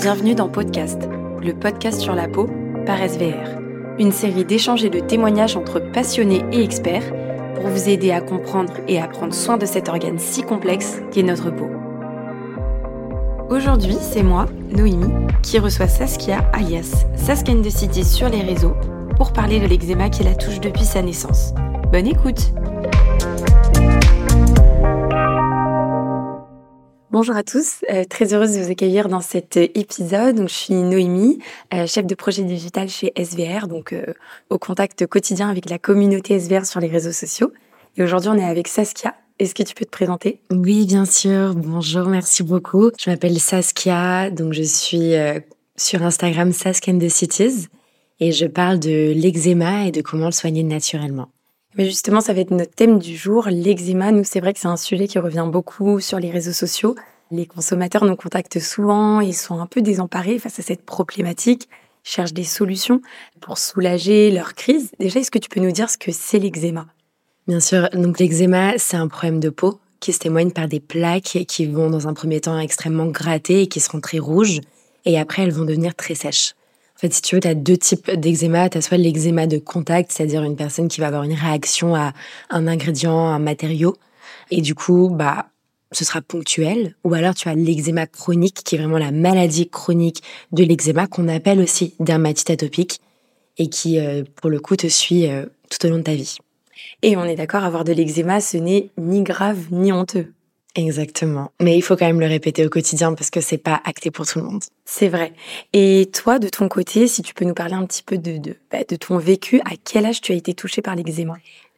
Bienvenue dans Podcast, le podcast sur la peau par SVR, une série d'échanges et de témoignages entre passionnés et experts pour vous aider à comprendre et à prendre soin de cet organe si complexe qu'est notre peau. Aujourd'hui, c'est moi, Noémie, qui reçoit Saskia alias Saskia de City sur les réseaux pour parler de l'eczéma qui la touche depuis sa naissance. Bonne écoute Bonjour à tous, euh, très heureuse de vous accueillir dans cet épisode. Donc, je suis Noémie, euh, chef de projet digital chez SVR, donc euh, au contact quotidien avec la communauté SVR sur les réseaux sociaux. Et aujourd'hui, on est avec Saskia. Est-ce que tu peux te présenter? Oui, bien sûr. Bonjour, merci beaucoup. Je m'appelle Saskia, donc je suis sur Instagram Saskia the Cities et je parle de l'eczéma et de comment le soigner naturellement. Mais justement, ça va être notre thème du jour, l'eczéma. Nous, c'est vrai que c'est un sujet qui revient beaucoup sur les réseaux sociaux. Les consommateurs nous contactent souvent, ils sont un peu désemparés face à cette problématique, cherchent des solutions pour soulager leur crise. Déjà, est-ce que tu peux nous dire ce que c'est l'eczéma? Bien sûr, donc l'eczéma, c'est un problème de peau qui se témoigne par des plaques qui vont dans un premier temps extrêmement gratter et qui seront très rouges, et après elles vont devenir très sèches. En fait, si tu veux, tu as deux types d'eczéma. Tu as soit l'eczéma de contact, c'est-à-dire une personne qui va avoir une réaction à un ingrédient, un matériau. Et du coup, bah, ce sera ponctuel. Ou alors tu as l'eczéma chronique, qui est vraiment la maladie chronique de l'eczéma, qu'on appelle aussi dermatite atopique, et qui, euh, pour le coup, te suit euh, tout au long de ta vie. Et on est d'accord, avoir de l'eczéma, ce n'est ni grave ni honteux. Exactement. Mais il faut quand même le répéter au quotidien parce que c'est pas acté pour tout le monde. C'est vrai. Et toi, de ton côté, si tu peux nous parler un petit peu de, de, bah, de ton vécu, à quel âge tu as été touchée par l'eczéma?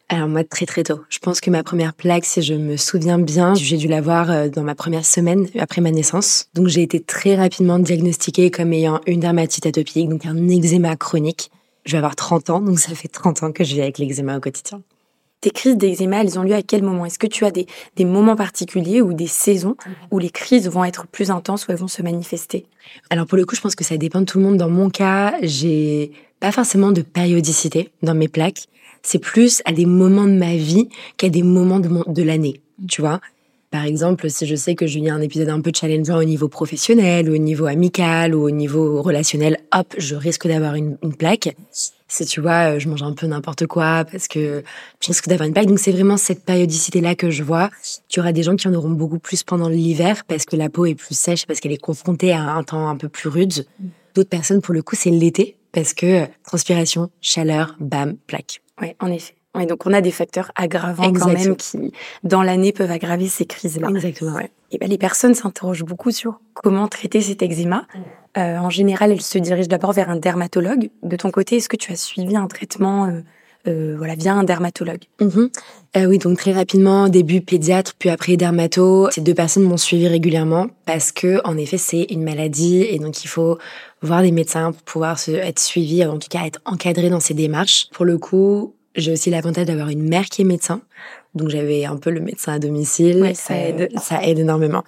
Alors moi très très tôt. Je pense que ma première plaque, si je me souviens bien, j'ai dû l'avoir euh, dans ma première semaine après ma naissance. Donc j'ai été très rapidement diagnostiquée comme ayant une dermatite atopique, donc un eczéma chronique. Je vais avoir 30 ans, donc ça fait 30 ans que je vis avec l'eczéma au quotidien. Tes crises d'eczéma, elles ont lieu à quel moment? Est-ce que tu as des, des, moments particuliers ou des saisons où les crises vont être plus intenses, où elles vont se manifester? Alors pour le coup, je pense que ça dépend de tout le monde. Dans mon cas, j'ai pas forcément de périodicité dans mes plaques. C'est plus à des moments de ma vie qu'à des moments de, de l'année, tu vois? Par exemple, si je sais que je vis un épisode un peu challengeant au niveau professionnel, ou au niveau amical, ou au niveau relationnel, hop, je risque d'avoir une, une plaque si tu vois, euh, je mange un peu n'importe quoi parce que je risque d'avoir une plaque. Donc c'est vraiment cette périodicité-là que je vois. Tu auras des gens qui en auront beaucoup plus pendant l'hiver parce que la peau est plus sèche, parce qu'elle est confrontée à un temps un peu plus rude. D'autres personnes, pour le coup, c'est l'été parce que transpiration, chaleur, bam, plaque. Oui, en effet. Ouais, donc on a des facteurs aggravants quand même qui, dans l'année, peuvent aggraver ces crises-là. Exactement. Ouais. Et ben, les personnes s'interrogent beaucoup sur comment traiter cet eczéma. Euh, en général, elles se dirigent d'abord vers un dermatologue. De ton côté, est-ce que tu as suivi un traitement euh, euh, voilà, via un dermatologue? Mm Oui, donc très rapidement, début pédiatre, puis après dermato. Ces deux personnes m'ont suivi régulièrement parce que, en effet, c'est une maladie et donc il faut voir des médecins pour pouvoir se, être suivi, en tout cas être encadré dans ces démarches. Pour le coup, j'ai aussi l'avantage d'avoir une mère qui est médecin, donc j'avais un peu le médecin à domicile. Ouais, ça aide. Ça aide énormément.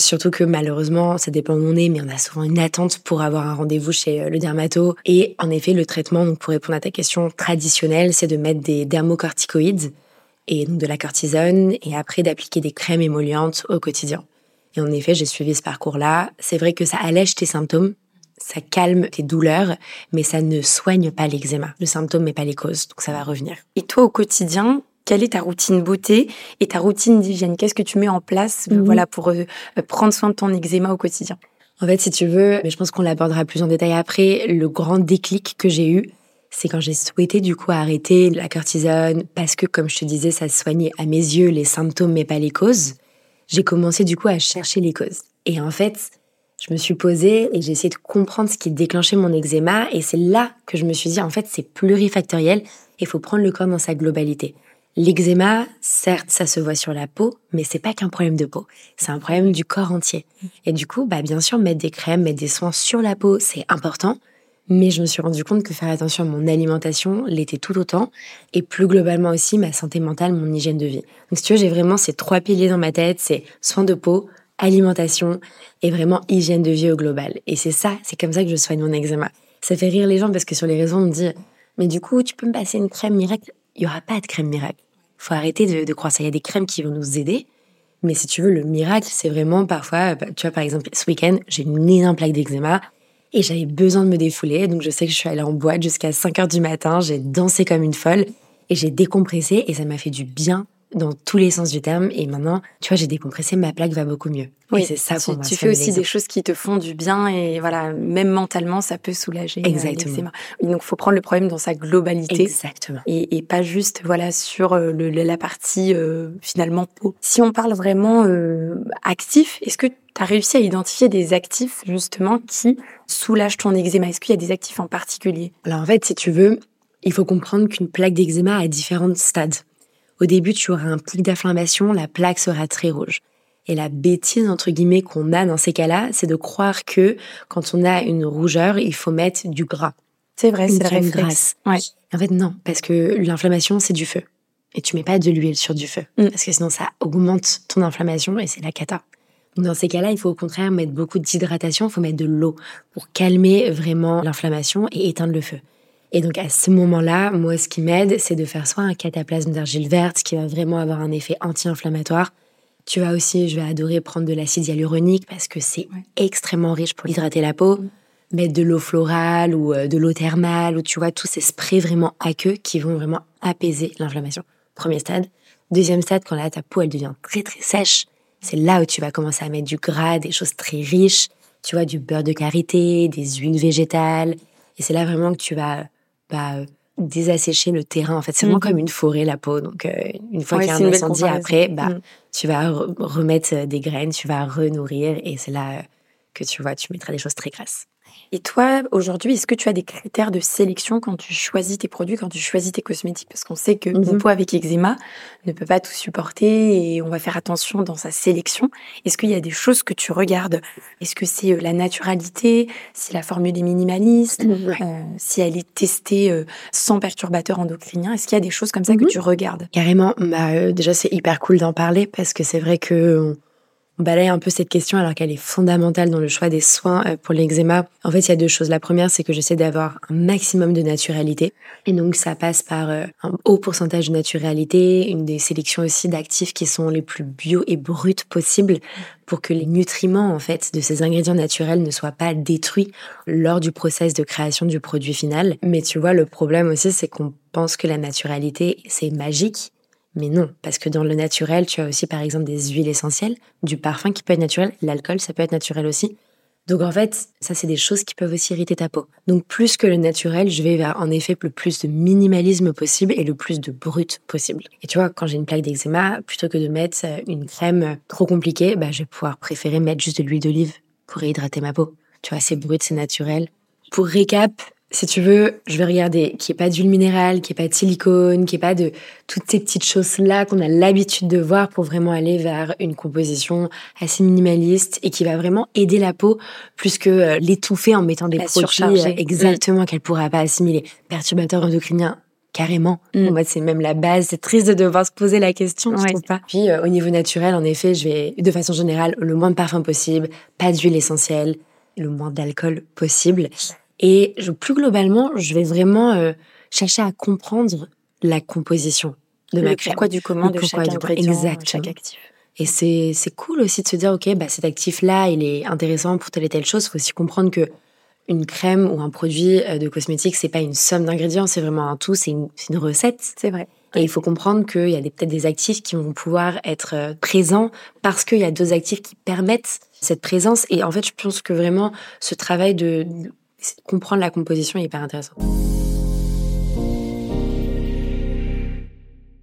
Surtout que malheureusement, ça dépend où on est, mais on a souvent une attente pour avoir un rendez-vous chez euh, le dermato. Et en effet, le traitement, donc pour répondre à ta question traditionnelle, c'est de mettre des dermocorticoïdes et donc de la cortisone, et après d'appliquer des crèmes émollientes au quotidien. Et en effet, j'ai suivi ce parcours-là. C'est vrai que ça allège tes symptômes, ça calme tes douleurs, mais ça ne soigne pas l'eczéma. Le symptôme n'est pas les causes, donc ça va revenir. Et toi, au quotidien, quelle est ta routine beauté et ta routine d'hygiène? Qu'est-ce que tu mets en place euh, mhm. voilà, pour euh, prendre soin de ton eczéma au quotidien? En fait, si tu veux, mais je pense qu'on l'abordera plus en détail après, le grand déclic que j'ai eu, c'est quand j'ai souhaité du coup arrêter la cortisone parce que, comme je te disais, ça soignait à mes yeux les symptômes mais pas les causes. J'ai commencé du coup à chercher les causes. Et en fait, je me suis posée et j'ai essayé de comprendre ce qui déclenchait mon eczéma et c'est là que je me suis dit en fait c'est plurifactoriel, il faut prendre le corps dans sa globalité. L'eczéma, certes, ça se voit sur la peau, mais c'est pas qu'un problème de peau. C'est un problème du corps entier. Et du coup, bah, bien sûr, mettre des crèmes, mettre des soins sur la peau, c'est important. Mais je me suis rendu compte que faire attention à mon alimentation l'était tout autant. Et plus globalement aussi, ma santé mentale, mon hygiène de vie. Donc, si tu veux, j'ai vraiment ces trois piliers dans ma tête. C'est soins de peau, alimentation et vraiment hygiène de vie au global. Et c'est ça, c'est comme ça que je soigne mon eczéma. Ça fait rire les gens parce que sur les réseaux, on me dit, mais du coup, tu peux me passer une crème miracle? Il y aura pas de crème miracle faut arrêter de, croire ça. Il y a des crèmes qui vont nous aider, Mais si tu veux, le miracle, c'est vraiment parfois, bah, tu vois, par exemple, ce week-end, j'ai une énorme plaque d'eczéma et j'avais besoin de me défouler. Donc, je sais que je suis allée en boîte jusqu'à 5 heures du matin. J'ai dansé comme une folle et j'ai décompressé et ça m'a fait du bien dans tous les sens du terme. Et maintenant, tu vois, j'ai décompressé, ma plaque va beaucoup mieux. Oui, c'est ça pour tu, Tu fais aussi des choses qui te font du bien et voilà, même mentalement, ça peut soulager. Euh, Exactement. Euh, donc, faut prendre le problème dans sa globalité. Exactement. Et, et pas juste, voilà, sur euh, le, la partie euh, finalement peau. Si on parle vraiment euh, actif, est-ce que tu as réussi à identifier des actifs justement qui soulagent ton eczéma? Est-ce qu'il y a des actifs en particulier? Alors en fait, si tu veux, il faut comprendre qu'une plaque d'eczéma a différents stades. Au début, tu auras un pic d'inflammation, la plaque sera très rouge. Et la bêtise, entre guillemets, qu'on a dans ces cas-là, c'est de croire que quand on a une rougeur, il faut mettre du gras. C'est vrai, c'est crème grasse. Ouais. En fait, non, parce que l'inflammation, c'est du feu. Et tu mets pas de l'huile sur du feu. Mm. Parce que sinon, ça augmente ton inflammation et c'est la cata. Donc, dans ces cas-là, il faut au contraire mettre beaucoup d'hydratation, il faut mettre de l'eau pour calmer vraiment l'inflammation et éteindre le feu. Et donc à ce moment-là, moi, ce qui m'aide, c'est de faire soit un cataplasme d'argile verte qui va vraiment avoir un effet anti-inflammatoire. Tu vas aussi, je vais adorer prendre de l'acide hyaluronique parce que c'est extrêmement riche pour hydrater la peau. Mettre de l'eau florale ou euh, de l'eau thermale ou tu vois tous ces sprays vraiment aqueux qui vont vraiment apaiser l'inflammation. Premier stade. Deuxième stade, quand là ta peau elle devient très très sèche, c'est là où tu vas commencer à mettre du gras, des choses très riches. Tu vois du beurre de karité, des huiles végétales. Et c'est là vraiment que tu vas bah, désassécher le terrain. En fait, c'est vraiment mmh comme une forêt, la peau. Donc, euh, une fois qu'il y a un incendie, après, bah, mmh. tu vas remettre euh, des graines, tu vas renourrir et c'est là euh, que tu vois, tu mettras des choses très grasses. Et toi, aujourd'hui, est-ce que tu as des critères de sélection quand tu choisis tes produits, quand tu choisis tes cosmétiques? Parce qu'on sait que mmh une peau avec eczéma ne peut pas tout supporter et on va faire attention dans sa sélection. Est-ce qu'il y a des choses que tu regardes? Est-ce que c'est euh, la naturalité? Si la formule est minimaliste? Euh, Si elle est testée euh, sans perturbateur endocrinien Est-ce qu'il y a des choses comme ça que mmh tu regardes? Carrément. Bah, euh, déjà, c'est hyper cool d'en parler parce que c'est vrai que on balaye un peu cette question alors qu'elle est fondamentale dans le choix des soins euh, pour l'eczéma. En fait, il y a deux choses. La première, c'est que j'essaie d'avoir un maximum de naturalité. Et donc, ça passe par euh, un haut pourcentage de naturalité, une des sélections aussi d'actifs qui sont les plus bio et bruts possibles pour que les nutriments, en fait, de ces ingrédients naturels ne soient pas détruits lors du process de création du produit final. Mais tu vois, le problème aussi, c'est qu'on pense que la naturalité, c'est magique mais non, parce que dans le naturel, tu as aussi par exemple des huiles essentielles, du parfum qui peut être naturel, l'alcool, ça peut être naturel aussi. Donc en fait, ça c'est des choses qui peuvent aussi irriter ta peau. Donc plus que le naturel, je vais vers en effet le plus de minimalisme possible et le plus de brut possible. Et tu vois, quand j'ai une plaque d'eczéma, plutôt que de mettre une crème trop compliquée, bah, je vais pouvoir préférer mettre juste de l'huile d'olive pour réhydrater ma peau. Tu vois, c'est brut, c'est naturel. Pour récap, si tu veux, je vais regarder qu'il n'y ait pas d'huile minérale, qu'il n'y ait pas de silicone, qu'il n'y ait pas de toutes ces petites choses-là qu'on a l'habitude de voir pour vraiment aller vers une composition assez minimaliste et qui va vraiment aider la peau plus que euh, l'étouffer en mettant des produits euh, exactement qu'elle pourra pas assimiler. Perturbateurs endocriniens, carrément. Mm. Moi, c'est même la base. C'est triste de devoir se poser la question, je trouve pas. Puis, euh, au niveau naturel, en effet, je vais, de façon générale, le moins de parfum possible, pas d'huile essentielle, le moins d'alcool possible. Et je, plus globalement, je vais vraiment euh, chercher à comprendre la composition de ma crème. Pourquoi du comment de chaque ingrédient, Exactement. chaque actif. Et c'est c'est cool aussi de se dire ok bah cet actif là il est intéressant pour telle et telle chose. Il faut aussi comprendre que une crème ou un produit euh, de cosmétique c'est pas une somme d'ingrédients, c'est vraiment un tout, c'est une, une recette. C'est vrai. Et il faut comprendre qu'il y a peut-être des actifs qui vont pouvoir être euh, présents parce qu'il y a deux actifs qui permettent cette présence. Et en fait, je pense que vraiment ce travail de comprendre la composition est hyper intéressant.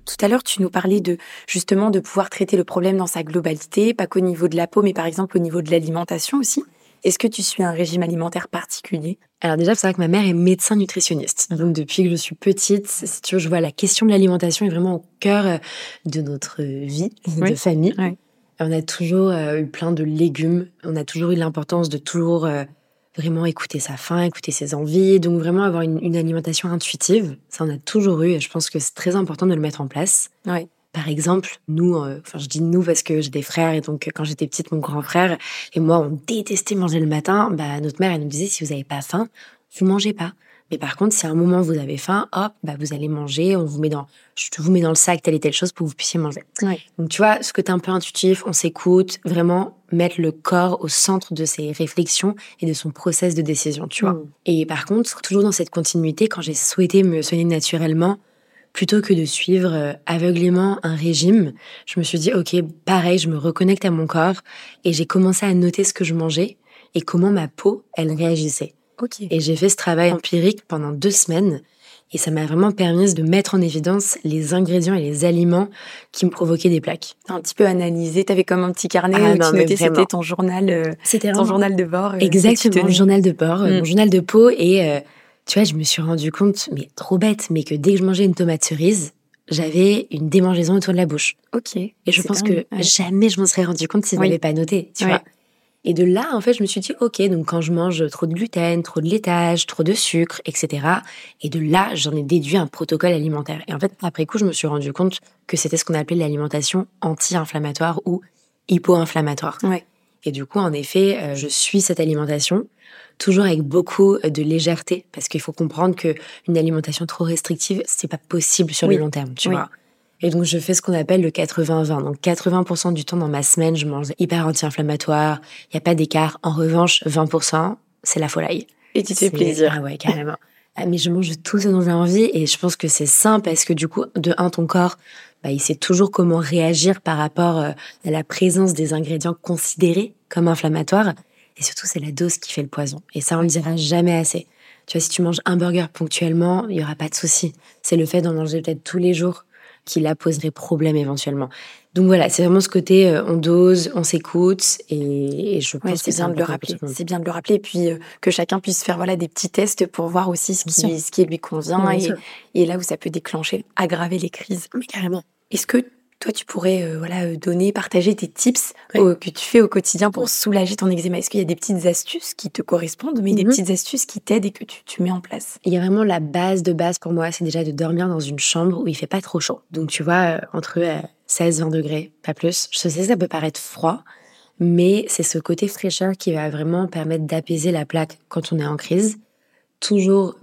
Tout à l'heure, tu nous parlais de justement de pouvoir traiter le problème dans sa globalité, pas qu'au niveau de la peau, mais par exemple au niveau de l'alimentation aussi. Est-ce que tu suis un régime alimentaire particulier? Alors déjà, c'est vrai que ma mère est médecin nutritionniste. Donc depuis que je suis petite, si tu veux, je vois la question de l'alimentation est vraiment au cœur euh, de notre vie de famille. On a toujours euh, eu plein de légumes. On a toujours eu l'importance de toujours euh, vraiment écouter sa faim, écouter ses envies, donc vraiment avoir une, alimentation intuitive. Ça, on a toujours eu et je pense que c'est très important de le mettre en place. Ouais. Par exemple, nous, euh, enfin je dis nous parce que j'ai des frères et donc quand j'étais petite, mon grand frère et moi, on détestait manger le matin. Bah notre mère, elle nous disait si vous n'avez pas faim, vous mangez pas. Mais par contre, si à un moment vous avez faim, hop, bah vous allez manger, on vous met dans, je vous mets dans le sac telle et telle chose pour que vous puissiez manger. Donc tu vois, ce côté un peu intuitif, on s'écoute, vraiment mettre le corps au centre de ses réflexions et de son process de décision, tu vois. Mm. Et par contre, toujours dans cette continuité, quand j'ai souhaité me soigner naturellement, plutôt que de suivre euh, aveuglément un régime, je me suis dit, OK, pareil, je me reconnecte à mon corps et j'ai commencé à noter ce que je mangeais et comment ma peau, elle réagissait. Et j'ai fait ce travail empirique pendant deux semaines et ça m'a vraiment permis de mettre en évidence les ingrédients et les aliments qui me provoquaient des plaques. Un petit peu analysé, tu avais comme un petit carnet ah, où tu notais, c'était ton journal, euh, c'était ton journal de bord. Euh, Exactement, mon journal de bord, mon mm. journal de peau et tu vois, je me suis rendu compte, mais trop bête, mais que dès que je mangeais une tomate cerise, j'avais une démangeaison autour de la bouche. Ok. Et je pense que jamais je m'en serais rendu compte si je n'avais pas noté, tu vois. Et de là, en fait, je me suis dit, ok, donc quand je mange trop de gluten, trop de laitage, trop de sucre, etc. Et de là, j'en ai déduit un protocole alimentaire. Et en fait, après coup, je me suis rendu compte que c'était ce qu'on appelait l'alimentation anti-inflammatoire ou hypo-inflammatoire. Ouais. Et du coup, en effet, euh, je suis cette alimentation toujours avec beaucoup de légèreté, parce qu'il faut comprendre que une alimentation trop restrictive, c'est pas possible sur le long terme, tu vois. Et donc, je fais ce qu'on appelle le 80-20. Donc, 80% du temps dans ma semaine, je mange hyper anti-inflammatoire. Il n'y a pas d'écart. En revanche, 20%, c'est la folie. Et tu te fais plaisir. Ah ouais, carrément. Ah, mais je mange tout ce dont j'ai envie et je pense que c'est sain parce que du coup, de un, ton corps, bah, il sait toujours comment réagir par rapport euh, à la présence des ingrédients considérés comme inflammatoires. Et surtout, c'est la dose qui fait le poison. Et ça, on le dira jamais assez. Tu vois, si tu manges un burger ponctuellement, il y aura pas de souci. C'est le fait d'en manger peut-être tous les jours qui là poserait problème éventuellement. Donc voilà, c'est vraiment ce côté euh, on dose, on s'écoute et, je pense que c'est bien de le rappeler. C'est bien de le rappeler et puis euh, que chacun puisse faire voilà des petits tests pour voir aussi ce qui, ce qui lui convient et, et, là où ça peut déclencher, aggraver les crises. Mais carrément. Est-ce que toi, tu pourrais euh, voilà euh, donner, partager tes tips que tu fais au quotidien pour soulager ton eczéma. Est-ce qu'il y a des petites astuces qui te correspondent, mais des mhm. petites astuces qui t'aident et que tu, mets en place? Il y a vraiment la base de base pour moi, c'est déjà de dormir dans une chambre où il fait pas trop chaud. Donc tu vois, euh, entre 16-20 degrés, pas plus. Je sais que ça peut paraître froid, mais c'est ce côté fraîcheur qui va vraiment permettre d'apaiser la plaque quand on est en crise. Toujours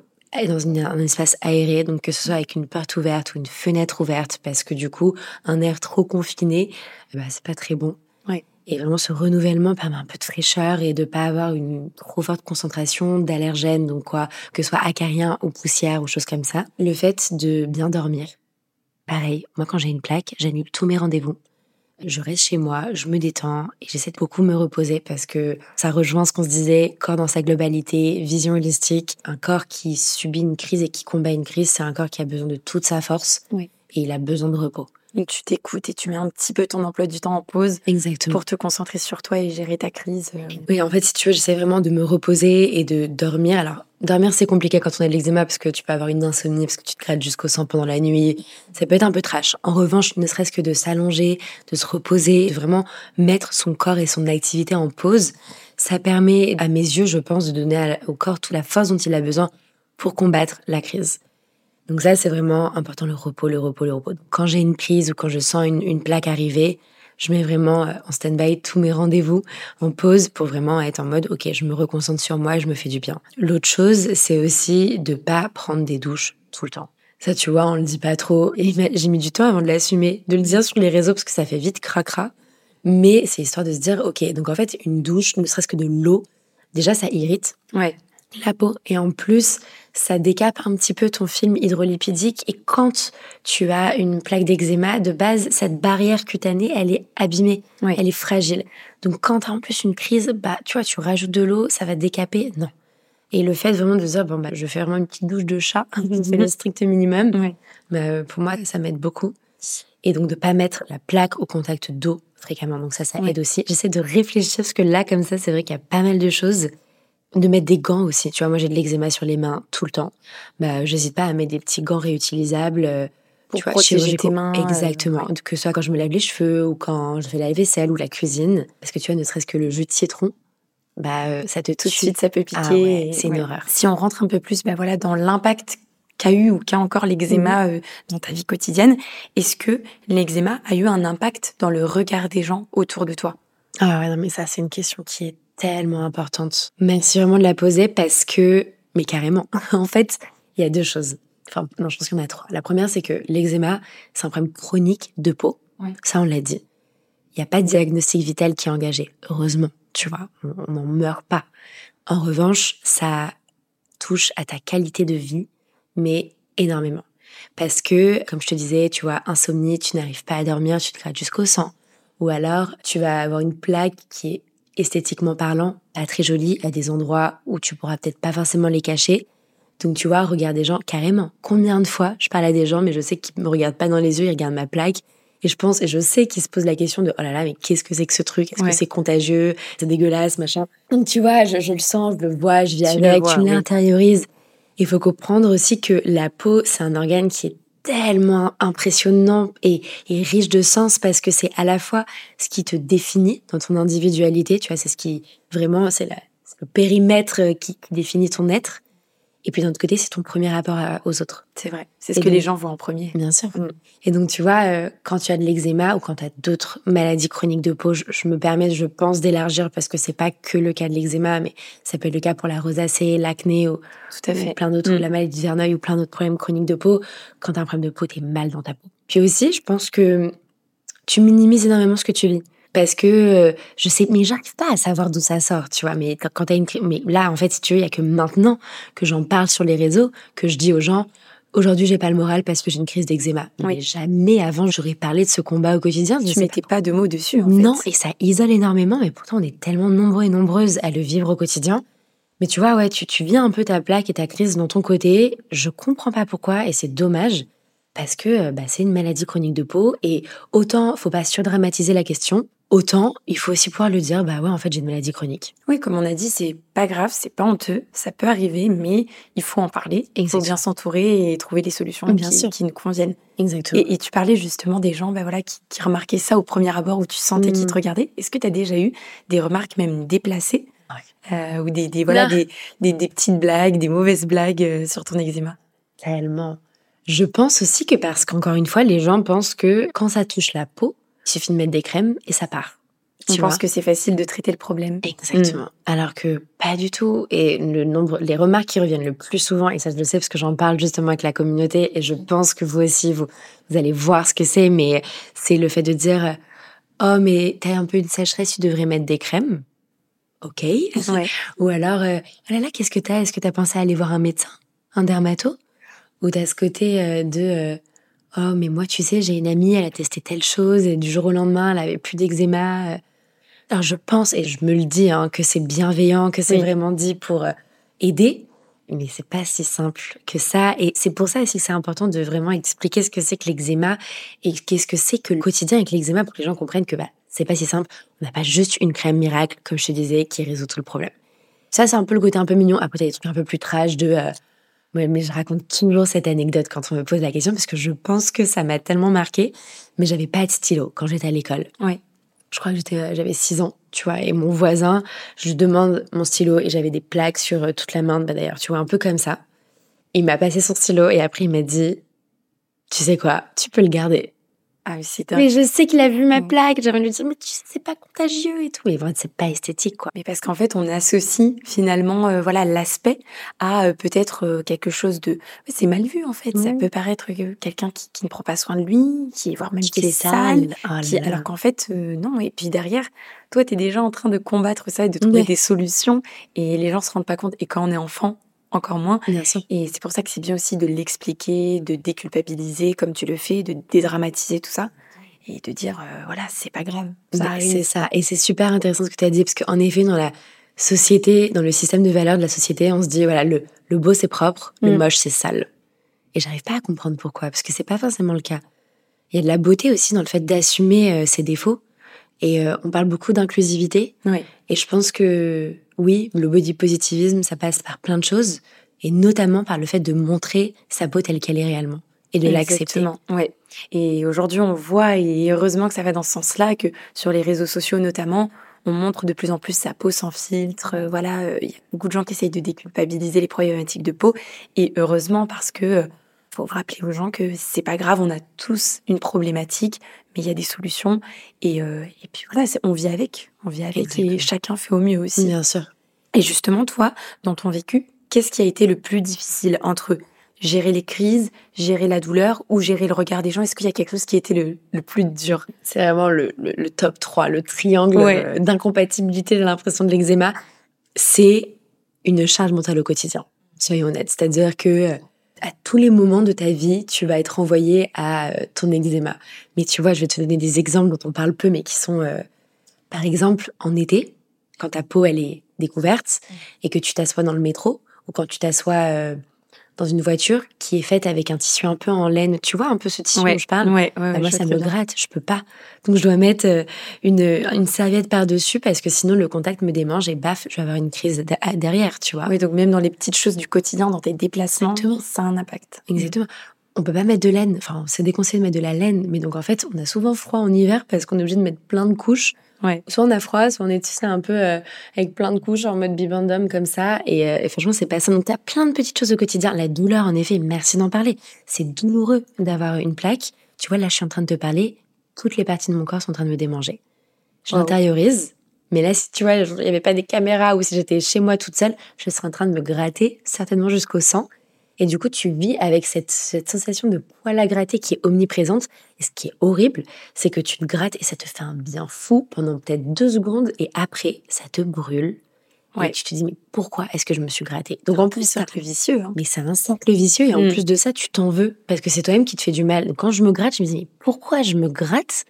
dans un espace aéré, donc que ce soit avec une porte ouverte ou une fenêtre ouverte, parce que du coup, un air trop confiné, ben, c'est pas très bon. Ouais. Et vraiment, ce renouvellement permet un peu de fraîcheur et de pas avoir une trop forte concentration d'allergènes, donc quoi, que ce soit acariens ou poussière ou choses comme ça. Le fait de bien dormir. Pareil, moi quand j'ai une plaque, j'annule tous mes rendez-vous je reste chez moi, je me détends et j'essaie de beaucoup me reposer parce que ça rejoint ce qu'on se disait, corps dans sa globalité, vision holistique. Un corps qui subit une crise et qui combat une crise, c'est un corps qui a besoin de toute sa force et il a besoin de repos. Donc tu t'écoutes et tu mets un petit peu ton emploi du temps en pause. Exactement. Pour te concentrer sur toi et gérer ta crise. Euh. Oui, en fait, si tu veux, j'essaie vraiment de me reposer et de dormir. Alors, dormir, c'est compliqué quand on a de l'eczéma parce que tu peux avoir une insomnie, parce que tu te crèves jusqu'au sang pendant la nuit. Ça peut être un peu trash. En revanche, ne serait-ce que de s'allonger, de se reposer, de vraiment mettre son corps et son activité en pause, ça permet, à mes yeux, je pense, de donner au corps toute la force dont il a besoin pour combattre la crise. Donc ça, c'est vraiment important, le repos, le repos, le repos. quand j'ai une crise ou quand je sens une, plaque arriver, je mets vraiment euh, en stand-by tous mes rendez-vous en pause pour vraiment être en mode, ok, je me reconcentre sur moi je me fais du bien. L'autre chose, c'est aussi de pas prendre des douches tout le temps. Ça, tu vois, on le dit pas trop. Et j'ai mis du temps avant de l'assumer, de le dire sur les réseaux parce que ça fait vite cracra. Mais c'est histoire de se dire, ok, donc en fait, une douche, ne serait-ce que de l'eau, déjà, ça irrite. Ouais la peau. Et en plus, ça décape un petit peu ton film hydrolipidique. Et quand tu as une plaque d'eczéma, de base, cette barrière cutanée, elle est abîmée, elle est fragile. Donc quand tu as en plus une crise, bah tu vois, tu rajoutes de l'eau, ça va décaper. Non. Et le fait vraiment de dire, bon, bah, je fais vraiment une petite douche de chat, c'est le strict minimum. Bah, pour moi, ça m'aide beaucoup. Et donc de pas mettre la plaque au contact d'eau fréquemment. Donc ça, ça aide aussi. J'essaie de réfléchir parce que là, comme ça, c'est vrai qu'il y a pas mal de choses de mettre des gants aussi. Tu vois, moi j'ai de l'eczéma sur les mains tout le temps. Bah, j'hésite pas à mettre des petits gants réutilisables. Euh, pour tu vois, protéger tes mains. Euh, Exactement. Que ce soit quand je me lave les cheveux ou quand je fais la vaisselle ou la cuisine. Parce que tu vois, ne serait-ce que le jus de citron, bah, euh, ça te tout de suite, ça peut piquer. Ah c'est une horreur. Si on rentre un peu plus, bah voilà, dans l'impact qu'a eu ou qu'a encore l'eczéma mhm. dans ta vie quotidienne, est-ce que l'eczéma a eu un impact dans le regard des gens autour de toi? Ah ouais, non, mais ça, c'est une question qui est tellement importante. Merci vraiment de la poser parce que Mais carrément. en fait, il y a deux choses. Enfin, non, je pense qu'il y en a trois. La première, c'est que l'eczéma, c'est un problème chronique de peau. Ça, on l'a dit. Il n'y a pas de diagnostic vital qui est engagé. Heureusement, tu vois, on n'en meurt pas. En revanche, ça touche à ta qualité de vie, mais énormément. Parce que, comme je te disais, tu vois, insomnie, tu n'arrives pas à dormir, tu te grattes jusqu'au sang. Ou alors, tu vas avoir une plaque qui est esthétiquement parlant, pas très jolie, à des endroits où tu pourras peut-être pas forcément les cacher. Donc, tu vois, regarde des gens carrément. Combien de fois je parle à des gens, mais je sais qu'ils me regardent pas dans les yeux, ils regardent ma plaque. Et je pense, et je sais qu'ils se posent la question de, oh là là, mais qu'est-ce que c'est que ce truc? Est-ce que c'est contagieux? C'est dégueulasse, machin. Donc, tu vois, je, le sens, je le vois, je vis avec, tu l'intériorises. Il faut comprendre aussi que la peau, c'est un organe qui est tellement impressionnant et, riche de sens parce que c'est à la fois ce qui te définit dans ton individualité, tu vois, c'est ce qui vraiment, c'est le périmètre qui définit ton être, et puis d'un autre côté, c'est ton premier rapport aux autres. C'est vrai. C'est ce que les gens voient en premier. Bien sûr. Mm. Et donc, tu vois, euh, quand tu as de l'eczéma ou quand tu as d'autres maladies chroniques de peau, je, me permets, je pense, d'élargir parce que c'est pas que le cas de l'eczéma, mais ça peut être le cas pour la rosacée, l'acné ou, Tout à fait. plein d'autres, mm. la maladie du verneuil ou plein d'autres problèmes chroniques de peau. Quand tu as un problème de peau, tu es mal dans ta peau. Puis aussi, je pense que tu minimises énormément ce que tu vis parce que euh, je sais mais j'arrive pas à savoir d'où ça sort tu vois. Mais quand, t'as une mais là en fait si tu veux il y a que maintenant que j'en parle sur les réseaux que je dis aux gens aujourd'hui j'ai pas le moral parce que j'ai une crise d'eczéma. Mais jamais avant j'aurais parlé de ce combat au quotidien tu mettais pas de mots dessus en non et ça isole énormément mais pourtant on est tellement nombreux et nombreuses à le vivre au quotidien. Mais tu vois ouais tu tu vis un peu ta plaque et ta crise dans ton côté. Je comprends pas pourquoi et c'est dommage parce que euh, bah, c'est une maladie chronique de peau et autant faut pas surdramatiser la question Autant, il faut aussi pouvoir le dire, bah ouais, en fait, j'ai une maladie chronique. Oui, comme on a dit, c'est pas grave, c'est pas honteux, ça peut arriver, mais il faut en parler, il faut bien s'entourer et trouver des solutions bien qui, sûr. qui nous conviennent. Exactement. Et, tu parlais justement des gens, bah voilà, qui, remarquaient ça au premier abord où tu sentais qu'ils te mm. regardaient. Est-ce que tu as déjà eu des remarques même déplacées euh, ou des, voilà des, des, petites blagues, des mauvaises blagues euh, sur ton eczéma? Tellement. Je pense aussi que parce qu'encore une fois, les gens pensent que quand ça touche la peau, il suffit de mettre des crèmes et ça part. Tu penses que c'est facile de traiter le problème. Exactement. Mm. Alors que pas du tout. Et le nombre, les remarques qui reviennent le plus souvent, et ça je le sais parce que j'en parle justement avec la communauté, et je pense que vous aussi, vous, vous allez voir ce que c'est, mais c'est le fait de dire, oh mais t'as un peu une sécheresse, tu devrais mettre des crèmes. Ok. Ou alors, oh là là, qu'est-ce que t'as? Est-ce que t'as pensé à aller voir un médecin, un dermato? Ou t'as ce côté euh, de euh, Oh, mais moi, tu sais, j'ai une amie, elle a testé telle chose et du jour au lendemain, elle avait plus d'eczéma. Alors, je pense, et je me le dis, hein, que c'est bienveillant, que c'est vraiment dit pour euh, aider. Mais c'est pas si simple que ça. Et c'est pour ça aussi que c'est important de vraiment expliquer ce que c'est que l'eczéma et qu'est-ce que c'est que le quotidien avec l'eczéma pour que les gens comprennent que bah, c'est pas si simple. On n'a pas juste une crème miracle, comme je te disais, qui résout tout le problème. Ça, c'est un peu le côté un peu mignon. Après, il y a des trucs un peu plus trash de euh, Ouais, mais je raconte toujours cette anecdote quand on me pose la question parce que je pense que ça m'a tellement marqué. Mais j'avais pas de stylo quand j'étais à l'école. Ouais. Je crois que j'étais, euh, j'avais 6 ans, tu vois. Et mon voisin, je lui demande mon stylo et j'avais des plaques sur euh, toute la main. Bah d'ailleurs, tu vois, un peu comme ça. Il m'a passé son stylo et après il m'a dit, tu sais quoi, tu peux le garder. Ah oui, c'est Mais je sais qu'il a vu ma mm. plaque. J'avais lui dire, mais tu sais, c'est pas contagieux et tout. Mais vraiment, c'est pas esthétique, quoi. Mais parce qu'en fait, on associe finalement, euh, voilà, l'aspect à euh, peut-être euh, quelque chose de. C'est mal vu, en fait. Ça peut paraître quelqu'un qui, qui, ne prend pas soin de lui, qui voire même qui, est sale. Oh alors qu'en fait, non. Et puis derrière, toi, tu es déjà en train de combattre ça et de trouver des solutions. Et les gens se rendent pas compte. Et quand on est enfant, encore moins. Et c'est pour ça que c'est bien aussi de l'expliquer, de déculpabiliser comme tu le fais, de dédramatiser tout ça et de dire euh, voilà, c'est pas grave. Bah, c'est ça. Et c'est super intéressant ce que tu as dit parce qu'en effet, dans la société, dans le système de valeurs de la société, on se dit voilà, le, le beau c'est propre, le mm. moche c'est sale. Et j'arrive pas à comprendre pourquoi parce que c'est pas forcément le cas. Il y a de la beauté aussi dans le fait d'assumer euh, ses défauts. Et euh, on parle beaucoup d'inclusivité. Et je pense que oui, le body positivisme, ça passe par plein de choses, et notamment par le fait de montrer sa peau telle qu'elle est réellement et de l'accepter. Ouais. Et aujourd'hui, on voit, et heureusement que ça va dans ce sens-là, que sur les réseaux sociaux notamment, on montre de plus en plus sa peau sans filtre. Euh, voilà, euh, il y a beaucoup de gens qui essayent de déculpabiliser les problématiques de peau, et heureusement parce que faut rappeler aux gens que c'est pas grave, on a tous une problématique, mais il y a des solutions. Et, euh, et puis voilà, on vit avec, on vit avec et chacun fait au mieux aussi. Bien sûr. Et justement, toi, dans ton vécu, qu'est-ce qui a été le plus difficile entre gérer les crises, gérer la douleur ou gérer le regard des gens? Est-ce qu'il y a quelque chose qui était le, le plus dur? C'est vraiment le, le, top 3, le triangle euh, d'incompatibilité, j'ai l'impression, de l'eczéma. C'est une charge mentale au quotidien, soyons honnêtes. C'est-à-dire que euh, à tous les moments de ta vie, tu vas être envoyé à euh, ton eczéma. Mais tu vois, je vais te donner des exemples dont on parle peu, mais qui sont, par exemple, en été, quand ta peau, elle est découverte et que tu t'assois dans le métro ou quand tu t'assois dans une voiture qui est faite avec un tissu un peu en laine. Tu vois un peu ce tissu dont je parle ouais, ouais, bah, Moi, ça me gratte, je peux pas. Donc, je dois mettre euh, une, une serviette par-dessus parce que sinon, le contact me démange et baf, je vais avoir une crise derrière, tu vois. Oui, donc même dans les petites choses du quotidien, dans tes déplacements, ça a un impact. Exactement. On peut pas mettre de laine. Enfin, c'est déconseillé de mettre de la laine. Mais donc, en fait, on a souvent froid en hiver parce qu'on est obligé de mettre plein de couches. Ouais. Soit on a froid, soit on est tu un peu euh, avec plein de couches en mode bibendum comme ça. Et, euh, et franchement, c'est pas ça. Donc, t'as plein de petites choses au quotidien. La douleur, en effet, merci d'en parler. C'est douloureux d'avoir une plaque. Tu vois, là, je suis en train de te parler. Toutes les parties de mon corps sont en train de me démanger. Je l'intériorise. Mais là, si tu vois, il n'y avait pas des caméras ou si j'étais chez moi toute seule, je serais en train de me gratter, certainement jusqu'au sang. Et du coup, tu vis avec cette, sensation de poil à gratter qui est omniprésente. Et ce qui est horrible, c'est que tu te grattes et ça te fait un bien fou pendant peut-être deux secondes et après, ça te brûle. Ouais. Et tu te dis, mais pourquoi est-ce que je me suis grattée? Donc en plus, c'est un cercle vicieux. Hein. Mais c'est un cercle vicieux et en mm. plus de ça, tu t'en veux parce que c'est toi-même qui te fais du mal. quand je me gratte, je me dis, mais pourquoi je me gratte?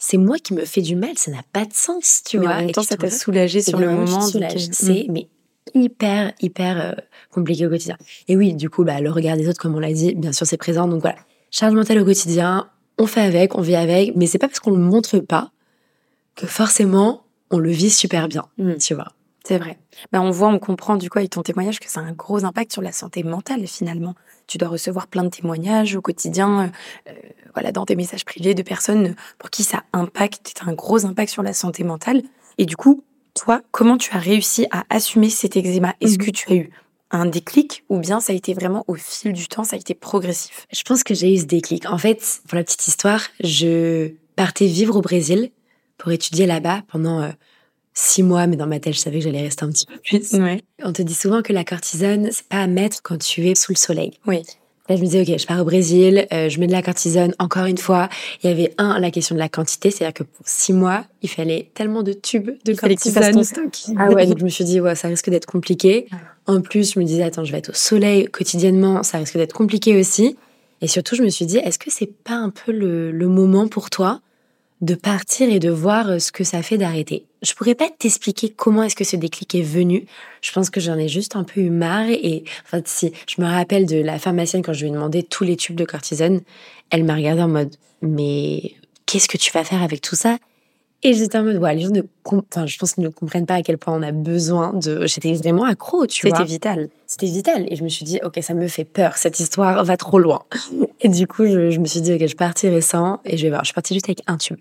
C'est moi qui me fais du mal, ça n'a pas de sens, tu vois. En même temps, ça t'a soulagé sur le moment. C'est, mais hyper, hyper euh, compliqué au quotidien. Et oui, du coup, bah, le regard des autres, comme on l'a dit, bien sûr, c'est présent. Donc voilà, charge mentale au quotidien, on fait avec, on vit avec, mais c'est pas parce qu'on le montre pas que forcément on le vit super bien, mmh. tu vois. C'est vrai. Bah, on voit, on comprend du coup avec ton témoignage que ça a un gros impact sur la santé mentale finalement. Tu dois recevoir plein de témoignages au quotidien, euh, voilà, dans tes messages privés de personnes pour qui ça impacte, un gros impact sur la santé mentale. Et du coup, toi, comment tu as réussi à assumer cet eczéma? Est-ce mhm. que tu as eu un déclic ou bien ça a été vraiment au fil du temps, ça a été progressif? Je pense que j'ai eu ce déclic. En fait, pour la petite histoire, je partais vivre au Brésil pour étudier là-bas pendant euh, six mois, mais dans ma tête, je savais que j'allais rester un petit peu plus. On te dit souvent que la cortisone, c'est pas à mettre quand tu es sous le soleil. Oui. Là, je me disais, ok, je pars au Brésil, euh, je mets de la cortisone. Encore une fois, il y avait un, la question de la quantité, c'est-à-dire que pour six mois, il fallait tellement de tubes de cortisone. Ah ouais, donc je me suis dit, ouais, ça risque d'être compliqué. En plus, je me disais, attends, je vais être au soleil quotidiennement, ça risque d'être compliqué aussi. Et surtout, je me suis dit, est-ce que c'est pas un peu le, le moment pour toi de partir et de voir euh, ce que ça fait d'arrêter. Je pourrais pas t'expliquer comment est-ce que ce déclic est venu. Je pense que j'en ai juste un peu eu marre et enfin si je me rappelle de la pharmacienne quand je lui ai demandé tous les tubes de cortisone, elle m'a regardé en mode mais qu'est-ce que tu vas faire avec tout ça? Et j'étais en mode ouais, les gens ne enfin je pense qu'ils ne comprennent pas à quel point on a besoin de j'étais vraiment accro, tu vois. C'était vital. C'était vital et je me suis dit OK, ça me fait peur, cette histoire va trop loin. Et du coup, je, je me suis dit OK, je partirai sans et je vais voir. Je suis partie juste avec un tube.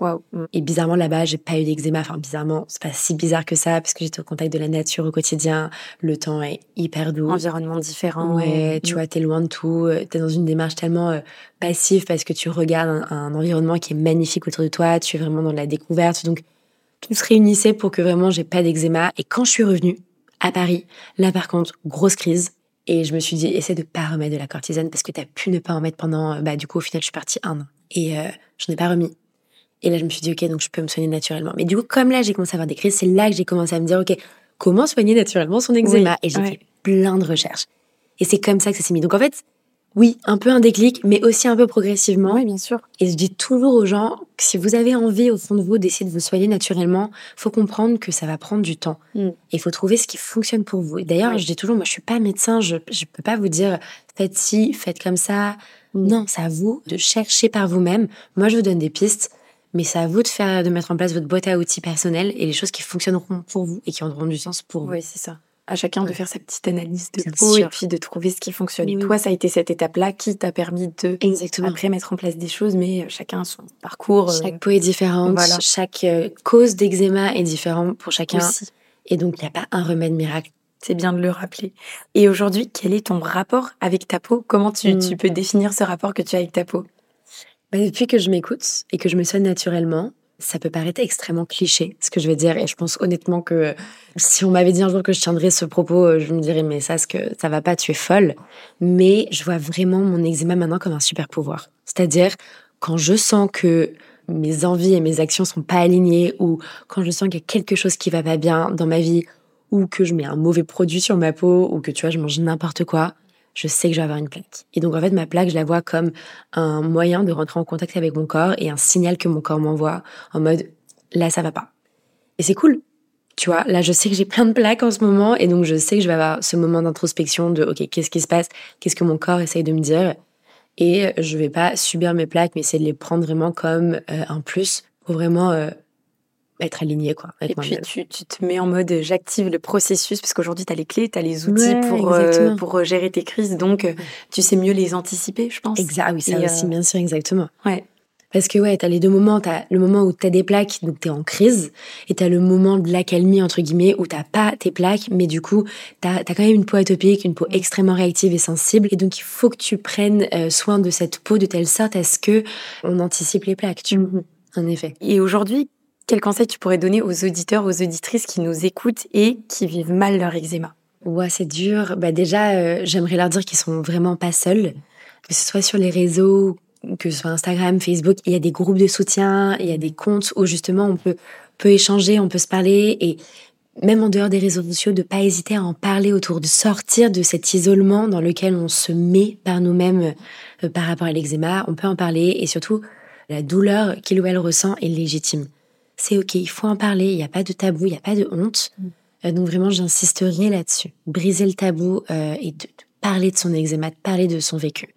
Mm. Et bizarrement, là-bas, j'ai pas eu d'eczéma. Enfin, bizarrement, c'est pas si bizarre que ça, parce que j'étais au contact de la nature au quotidien. Le temps est hyper doux. Environnement différent. Ouais, tu mm. vois, t'es loin de tout. Euh, t'es dans une démarche tellement euh, passive parce que tu regardes un, environnement qui est magnifique autour de toi. Tu es vraiment dans la découverte. Donc, tout se réunissait pour que vraiment j'ai pas d'eczéma. Et quand je suis revenue à Paris, là, par contre, grosse crise. Et je me suis dit, essaie de pas remettre de la cortisone parce que t'as pu ne pas en mettre pendant, bah, du coup, au final, je suis partie un an. Et euh, je n'ai pas remis. Et là, je me suis dit, OK, donc je peux me soigner naturellement. Mais du coup, comme là, j'ai commencé à avoir des crises, c'est là que j'ai commencé à me dire, OK, comment soigner naturellement son eczéma? Et j'ai fait plein de recherches. Et c'est comme ça que ça s'est mis. Donc en fait, oui, un peu un déclic, mais aussi un peu progressivement. Oui, bien sûr. Et je dis toujours aux gens que si vous avez envie au fond de vous d'essayer de vous soigner naturellement, faut comprendre que ça va prendre du temps. Mm. Et il faut trouver ce qui fonctionne pour vous. Et d'ailleurs, je dis toujours, moi, je suis pas médecin, je je peux pas vous dire faites ci, faites comme ça. Mm. Non, c'est à vous de chercher par vous-même. Moi, je vous donne des pistes mais c'est à vous de faire, de mettre en place votre boîte à outils personnelle et les choses qui fonctionneront pour vous et qui auront du sens pour vous. Oui, c'est ça. À chacun de faire sa petite analyse de peau et puis de trouver ce qui fonctionne. Et toi, ça a été cette étape-là qui t'a permis de Exactement. après mettre en place des choses, mais euh, chacun son parcours. Euh, chaque peau est différente, chaque euh, cause d'eczéma est différente pour chacun. Aussi. Et donc, il n'y a pas un remède miracle. C'est bien de le rappeler. Et aujourd'hui, quel est ton rapport avec ta peau? Comment tu, tu hmm. peux définir ce rapport que tu as avec ta peau? Bah, depuis que je m'écoute et que je me soigne naturellement, Ça peut paraître extrêmement cliché, ce que je vais dire, et je pense honnêtement que si on m'avait dit un jour que je tiendrais ce propos, euh, je me dirais mais ça, que ça va pas, tu es folle. Mais je vois vraiment mon eczéma maintenant comme un super pouvoir. C'est-à-dire quand je sens que mes envies et mes actions sont pas alignées, ou quand je sens qu'il y a quelque chose qui va pas bien dans ma vie, ou que je mets un mauvais produit sur ma peau, ou que tu vois, je mange n'importe quoi, je sais que je vais avoir une plaque. Et donc en fait, ma plaque, je la vois comme un moyen de rentrer en contact avec mon corps et un signal que mon corps m'envoie en mode là, ça va pas. Et c'est cool. Tu vois, là, je sais que j'ai plein de plaques en ce moment et donc je sais que je vais avoir ce moment d'introspection de OK, qu'est-ce qui se passe? Qu'est-ce que mon corps essaye de me dire? Et je vais pas subir mes plaques, mais essayer de les prendre vraiment comme euh, un plus pour vraiment euh, être aligné quoi. et puis tu, tu, te mets en mode j'active le processus parce qu'aujourd'hui tu as les clés, tu as les outils pour euh, pour euh, gérer tes crises donc euh, tu sais mieux les anticiper, je pense. Exact, ah oui, ça aussi bien sûr exactement. Ouais. Parce que ouais, tu as les deux moments, tu as le moment où tu as des plaques donc tu es en crise et tu as le moment de l'accalmie entre guillemets où t'as pas tes plaques mais du coup tu as, quand même une peau atopique, une peau extrêmement réactive et sensible et donc il faut que tu prennes soin de cette peau de telle sorte à ce que on anticipe les plaques, tu mmh En effet. Et aujourd'hui, quel conseil tu pourrais donner aux auditeurs, aux auditrices qui nous écoutent et qui vivent mal leur eczéma? Ouais, c'est dur. Bah déjà, euh, j'aimerais leur dire qu'ils sont vraiment pas seuls, que ce soit sur les réseaux, que ce soit Instagram, Facebook, il y a des groupes de soutien, il y a des comptes où justement on peut peut échanger, on peut se parler et même en dehors des réseaux sociaux, de pas hésiter à en parler autour, de sortir de cet isolement dans lequel on se met par nous-mêmes euh, par rapport à l'eczéma. On peut en parler et surtout la douleur qu'il ou elle ressent est légitime c'est ok, il faut en parler, il n'y a pas de tabou, il n'y a pas de honte. Mm. Euh, donc vraiment, j'insisterai là-dessus. Briser le tabou euh, et de, parler de son eczéma, de parler de son vécu.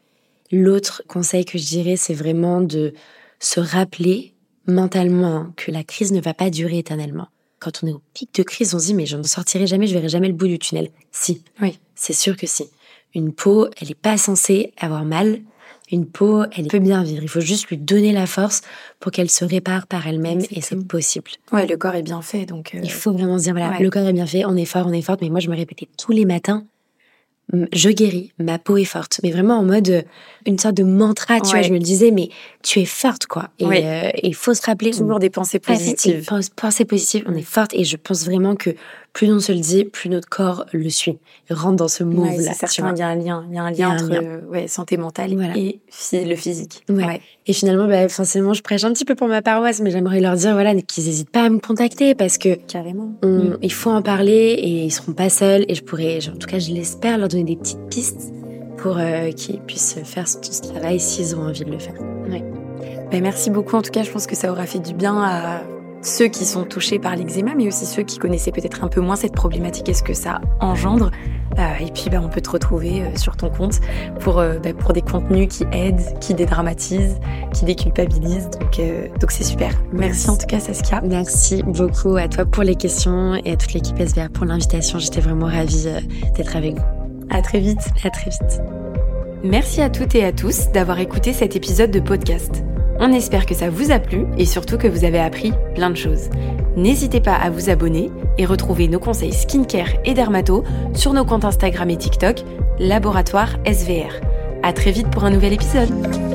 L'autre conseil que je dirais, c'est vraiment de se rappeler mentalement que la crise ne va pas durer éternellement. Quand on est au pic de crise, on se dit mais je ne sortirai jamais, je verrai jamais le bout du tunnel. Si, oui, c'est sûr que si. Une peau, elle n'est pas censée avoir mal, une peau, elle peut bien vivre. Il faut juste lui donner la force pour qu'elle se répare par elle-même et c'est possible. Ouais, le corps est bien fait, donc. Euh, Il faut vraiment se dire voilà, le corps est bien fait, on est fort, on est forte. Mais moi, je me répétais tous les matins, je guéris, ma peau est forte. Mais vraiment en mode euh, une sorte de mantra, tu vois. Je me disais mais tu es forte quoi. Et euh, il faut se rappeler toujours des pensées positives. Pensées positives, on est forte et je pense vraiment que plus on se le dit, plus notre corps le suit, rentre dans ce mouvement. là il y a un lien, il y a un lien entre euh, santé mentale et le physique. Et finalement, bah, forcément, je prêche un petit peu pour ma paroisse, mais j'aimerais leur dire voilà qu'ils n'hésitent pas à me contacter parce que carrément, mm. il faut en parler et ils seront pas seuls. Et je pourrais, en tout cas, je l'espère, leur donner des petites pistes pour euh, qu'ils puissent faire tout ce travail s'ils ont envie de le faire. Bah, merci beaucoup. En tout cas, je pense que ça aura fait du bien à ceux qui sont touchés par l'eczéma, mais aussi ceux qui connaissaient peut-être un peu moins cette problématique et ce que ça engendre. Euh, et puis, bah, on peut te retrouver euh, sur ton compte pour, euh, bah, pour des contenus qui aident, qui dédramatisent, qui déculpabilisent. Donc, donc c'est super. Merci en tout cas, Saskia. Merci beaucoup à toi pour les questions et à toute l'équipe SVR pour l'invitation. J'étais vraiment ravie d'être avec vous. À très vite. À très vite. Merci à toutes et à tous d'avoir écouté cet épisode de podcast. On espère que ça vous a plu et surtout que vous avez appris plein de choses. N'hésitez pas à vous abonner et retrouver nos conseils skincare et dermato sur nos comptes Instagram et TikTok, Laboratoire SVR. À très vite pour un nouvel épisode.